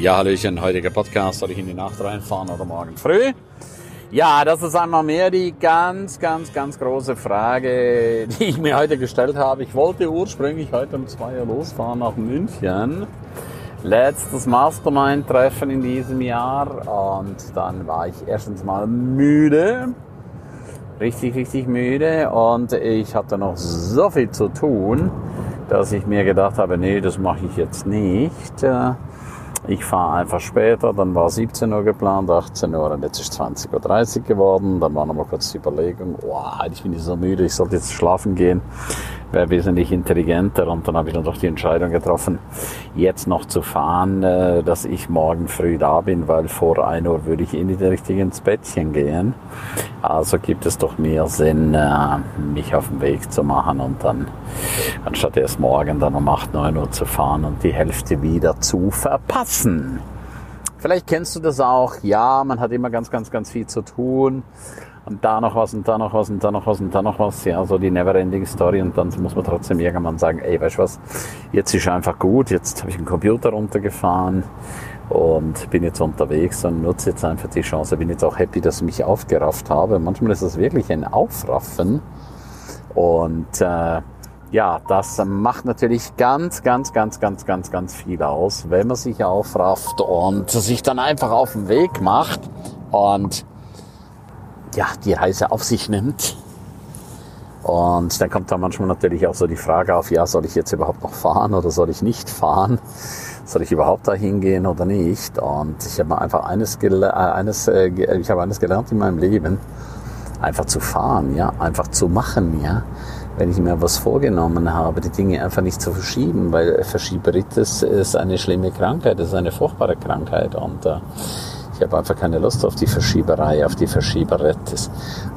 Ja, Hallöchen, heutiger Podcast. Soll ich in die Nacht reinfahren oder morgen früh? Ja, das ist einmal mehr die ganz, ganz, ganz große Frage, die ich mir heute gestellt habe. Ich wollte ursprünglich heute um zwei Uhr losfahren nach München. Letztes Mastermind-Treffen in diesem Jahr und dann war ich erstens mal müde. Richtig, richtig müde und ich hatte noch so viel zu tun, dass ich mir gedacht habe, nee, das mache ich jetzt nicht. Ich fahre einfach später, dann war 17 Uhr geplant, 18 Uhr und jetzt ist 20.30 Uhr geworden. Dann war nochmal kurz die Überlegung, oh, ich bin so müde, ich sollte jetzt schlafen gehen wäre wesentlich intelligenter und dann habe ich dann doch die Entscheidung getroffen, jetzt noch zu fahren, äh, dass ich morgen früh da bin, weil vor 1 Uhr würde ich eh nicht richtig ins Bettchen gehen. Also gibt es doch mehr Sinn, äh, mich auf den Weg zu machen und dann, anstatt erst morgen dann um 8, 9 Uhr zu fahren und die Hälfte wieder zu verpassen. Vielleicht kennst du das auch. Ja, man hat immer ganz, ganz, ganz viel zu tun und da noch was und da noch was und da noch was und da noch was. Ja, so die Neverending Story und dann muss man trotzdem irgendwann sagen, ey, weißt du was, jetzt ist einfach gut, jetzt habe ich einen Computer runtergefahren und bin jetzt unterwegs und nutze jetzt einfach die Chance. Bin jetzt auch happy, dass ich mich aufgerafft habe. Manchmal ist das wirklich ein Aufraffen und äh, ja, das macht natürlich ganz, ganz, ganz, ganz, ganz, ganz viel aus, wenn man sich aufrafft und sich dann einfach auf den Weg macht und ja, die Reise auf sich nimmt. Und dann kommt da manchmal natürlich auch so die Frage auf, ja, soll ich jetzt überhaupt noch fahren oder soll ich nicht fahren? Soll ich überhaupt da hingehen oder nicht? Und ich habe einfach eines, äh, eines, äh, ich habe eines gelernt in meinem Leben, einfach zu fahren, ja, einfach zu machen, ja. Wenn ich mir was vorgenommen habe, die Dinge einfach nicht zu verschieben, weil Verschieberitis ist eine schlimme Krankheit, ist eine furchtbare Krankheit und äh, ich habe einfach keine Lust auf die Verschieberei, auf die Verschieberettes.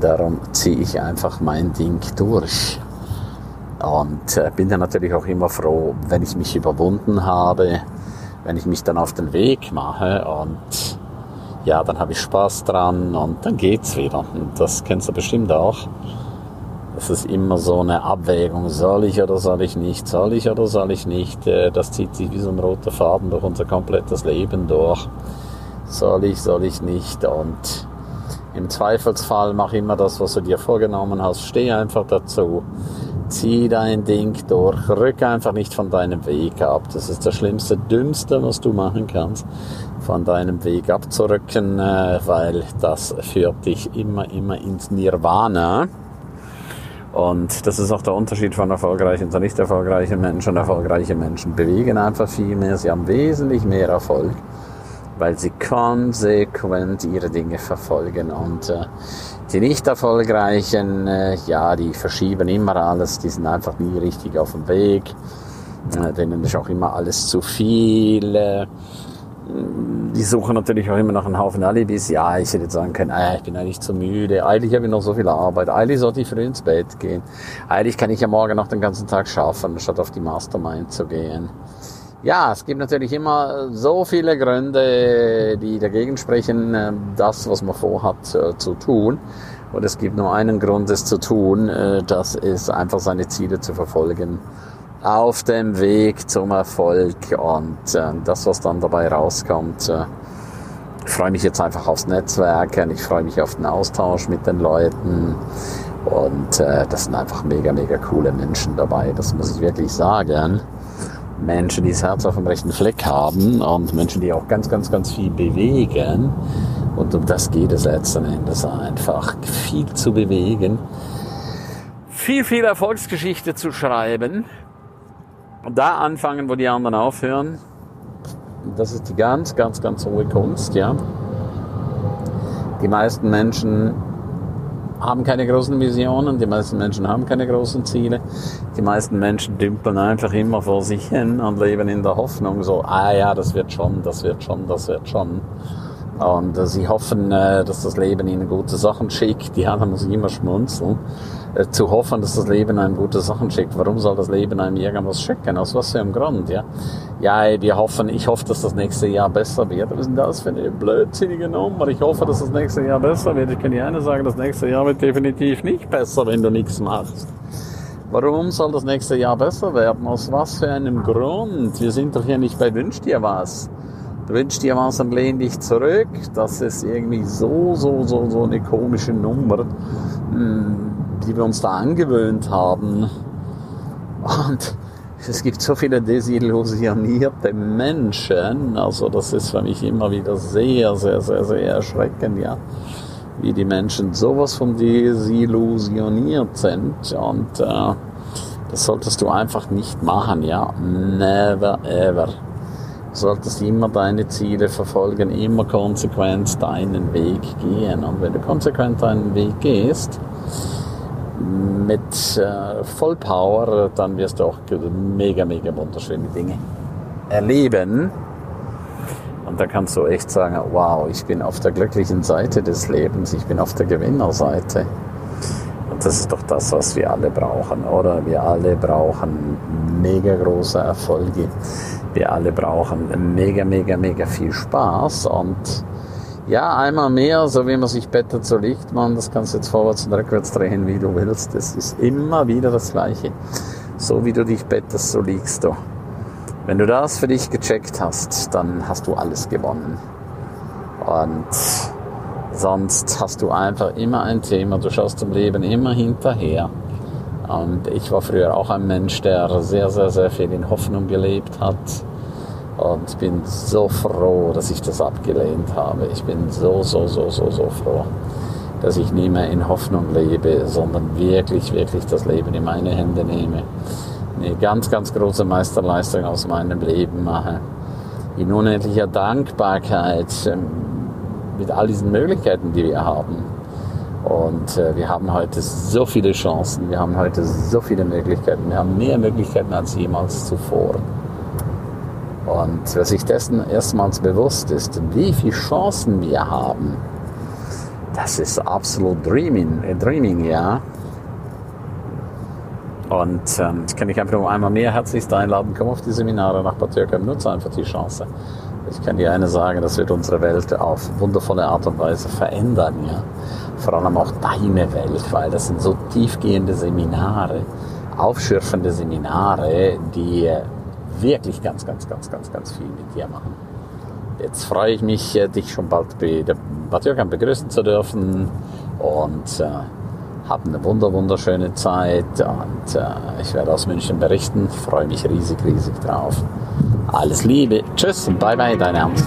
Darum ziehe ich einfach mein Ding durch. Und äh, bin dann natürlich auch immer froh, wenn ich mich überwunden habe, wenn ich mich dann auf den Weg mache und ja, dann habe ich Spaß dran und dann geht's wieder. Und das kennst du bestimmt auch. Das ist immer so eine Abwägung, soll ich oder soll ich nicht, soll ich oder soll ich nicht. Äh, das zieht sich wie so ein roter Faden durch unser komplettes Leben durch soll ich, soll ich nicht. Und im Zweifelsfall mach immer das, was du dir vorgenommen hast. Steh einfach dazu. Zieh dein Ding durch. Rück einfach nicht von deinem Weg ab. Das ist das Schlimmste, Dümmste, was du machen kannst, von deinem Weg abzurücken, äh, weil das führt dich immer, immer ins Nirvana. Und das ist auch der Unterschied von erfolgreichen zu nicht erfolgreichen Menschen. Erfolgreiche Menschen bewegen einfach viel mehr. Sie haben wesentlich mehr Erfolg weil sie konsequent ihre Dinge verfolgen und äh, die nicht erfolgreichen, äh, ja, die verschieben immer alles, die sind einfach nie richtig auf dem Weg, äh, denen ist auch immer alles zu viel. Äh, die suchen natürlich auch immer noch einen Haufen Alibis. Ja, ich hätte jetzt sagen können, äh, ich bin eigentlich zu müde. Eigentlich habe ich noch so viel Arbeit. Eigentlich sollte ich früh ins Bett gehen. Eigentlich kann ich ja morgen noch den ganzen Tag schaffen, statt auf die Mastermind zu gehen. Ja, es gibt natürlich immer so viele Gründe, die dagegen sprechen, äh, das, was man vorhat, äh, zu tun. Und es gibt nur einen Grund, es zu tun. Äh, das ist einfach seine Ziele zu verfolgen auf dem Weg zum Erfolg. Und das, was dann dabei rauskommt, ich freue mich jetzt einfach aufs Netzwerken. Ich freue mich auf den Austausch mit den Leuten. Und das sind einfach mega, mega coole Menschen dabei. Das muss ich wirklich sagen. Menschen, die das Herz auf dem rechten Fleck haben und Menschen, die auch ganz, ganz, ganz viel bewegen. Und um das geht es letzten Endes einfach, viel zu bewegen, viel, viel Erfolgsgeschichte zu schreiben da anfangen, wo die anderen aufhören. Das ist die ganz, ganz, ganz hohe Kunst, ja. Die meisten Menschen haben keine großen Visionen, die meisten Menschen haben keine großen Ziele. Die meisten Menschen dümpeln einfach immer vor sich hin und leben in der Hoffnung so, ah ja, das wird schon, das wird schon, das wird schon. Und äh, sie hoffen, äh, dass das Leben ihnen gute Sachen schickt. Ja, da muss ich immer schmunzeln. Äh, zu hoffen, dass das Leben einem gute Sachen schickt. Warum soll das Leben einem irgendwas schicken? Aus was für einem Grund? Ja, ja wir hoffen, ich hoffe, dass das nächste Jahr besser wird. Was ist denn das für eine blödsinnige Nummer? Ich hoffe, dass das nächste Jahr besser wird. Ich kann dir eine sagen, das nächste Jahr wird definitiv nicht besser, wenn du nichts machst. Warum soll das nächste Jahr besser werden? Aus was für einem Grund? Wir sind doch hier nicht bei Wünsch dir was Du wünschst dir was und lehn dich zurück. Das ist irgendwie so, so, so, so eine komische Nummer, hm, die wir uns da angewöhnt haben. Und es gibt so viele desillusionierte Menschen. Also das ist für mich immer wieder sehr, sehr, sehr, sehr erschreckend, ja. Wie die Menschen sowas von desillusioniert sind. Und äh, das solltest du einfach nicht machen, ja. Never ever. Solltest immer deine Ziele verfolgen, immer konsequent deinen Weg gehen. Und wenn du konsequent deinen Weg gehst, mit äh, Vollpower, dann wirst du auch mega, mega wunderschöne Dinge erleben. Und da kannst du echt sagen, wow, ich bin auf der glücklichen Seite des Lebens, ich bin auf der Gewinnerseite. Und das ist doch das, was wir alle brauchen, oder? Wir alle brauchen mega große Erfolge. Wir alle brauchen mega, mega, mega viel Spaß und ja, einmal mehr, so wie man sich bettet, so liegt man. Das kannst du jetzt vorwärts und rückwärts drehen, wie du willst. Es ist immer wieder das Gleiche. So wie du dich bettest, so liegst du. Wenn du das für dich gecheckt hast, dann hast du alles gewonnen. Und sonst hast du einfach immer ein Thema. Du schaust zum Leben immer hinterher. Und ich war früher auch ein Mensch, der sehr, sehr, sehr viel in Hoffnung gelebt hat und bin so froh, dass ich das abgelehnt habe. Ich bin so, so, so, so, so froh, dass ich nie mehr in Hoffnung lebe, sondern wirklich, wirklich das Leben in meine Hände nehme. Eine ganz, ganz große Meisterleistung aus meinem Leben mache. In unendlicher Dankbarkeit ähm, mit all diesen Möglichkeiten, die wir haben. Und äh, wir haben heute so viele Chancen, wir haben heute so viele Möglichkeiten, wir haben mehr Möglichkeiten als jemals zuvor. Und wer sich dessen erstmals bewusst ist, wie viele Chancen wir haben, das ist absolut Dreaming, äh, Dreaming ja. Und ähm, ich kann dich einfach nur einmal mehr herzlichst einladen, komm auf die Seminare nach Bad Dürkheim, nutze einfach die Chance. Ich kann dir eine sagen, das wird unsere Welt auf wundervolle Art und Weise verändern, ja. Vor allem auch deine Welt, weil das sind so tiefgehende Seminare, aufschürfende Seminare, die wirklich ganz, ganz, ganz, ganz, ganz viel mit dir machen. Jetzt freue ich mich, äh, dich schon bald bei der Bad Jürgen begrüßen zu dürfen und äh, habe eine wunder, wunderschöne Zeit und äh, ich werde aus München berichten. Freue mich riesig, riesig drauf. Alles Liebe. Tschüss und bye bye, dein Ernst.